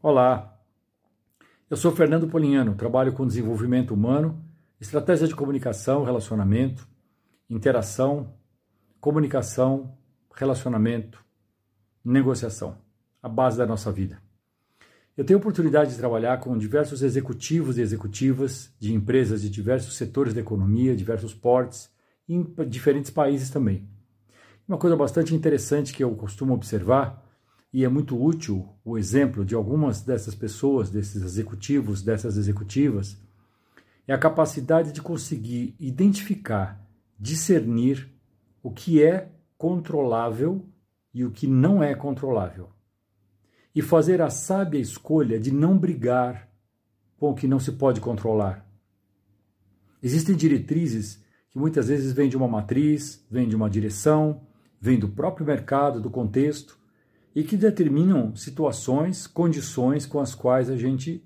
Olá, eu sou Fernando Polignano, trabalho com desenvolvimento humano, estratégia de comunicação, relacionamento, interação, comunicação, relacionamento, negociação, a base da nossa vida. Eu tenho oportunidade de trabalhar com diversos executivos e executivas de empresas de diversos setores da economia, diversos portes, em diferentes países também. Uma coisa bastante interessante que eu costumo observar e é muito útil o exemplo de algumas dessas pessoas, desses executivos, dessas executivas, é a capacidade de conseguir identificar, discernir o que é controlável e o que não é controlável. E fazer a sábia escolha de não brigar com o que não se pode controlar. Existem diretrizes que muitas vezes vêm de uma matriz, vêm de uma direção, vêm do próprio mercado, do contexto, e que determinam situações, condições com as quais a gente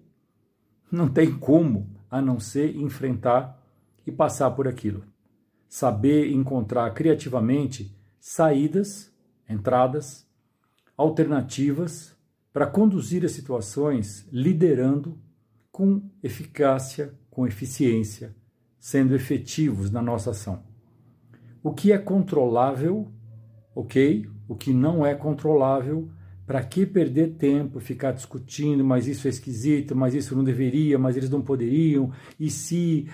não tem como a não ser enfrentar e passar por aquilo. Saber encontrar criativamente saídas, entradas, alternativas para conduzir as situações liderando com eficácia, com eficiência, sendo efetivos na nossa ação. O que é controlável, ok? o que não é controlável. Para que perder tempo, ficar discutindo, mas isso é esquisito, mas isso não deveria, mas eles não poderiam, e se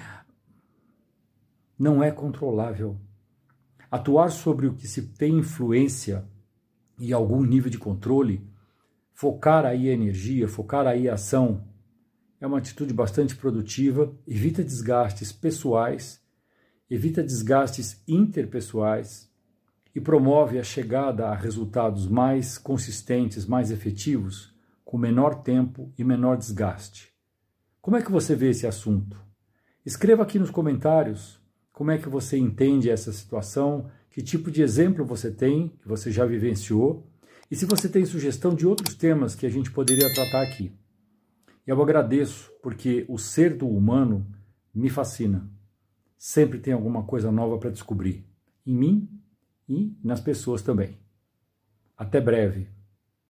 não é controlável. Atuar sobre o que se tem influência e algum nível de controle, focar aí a energia, focar aí a ação, é uma atitude bastante produtiva, evita desgastes pessoais, evita desgastes interpessoais, e promove a chegada a resultados mais consistentes, mais efetivos, com menor tempo e menor desgaste. Como é que você vê esse assunto? Escreva aqui nos comentários como é que você entende essa situação, que tipo de exemplo você tem, que você já vivenciou, e se você tem sugestão de outros temas que a gente poderia tratar aqui. Eu agradeço porque o ser do humano me fascina. Sempre tem alguma coisa nova para descobrir. Em mim e nas pessoas também. Até breve.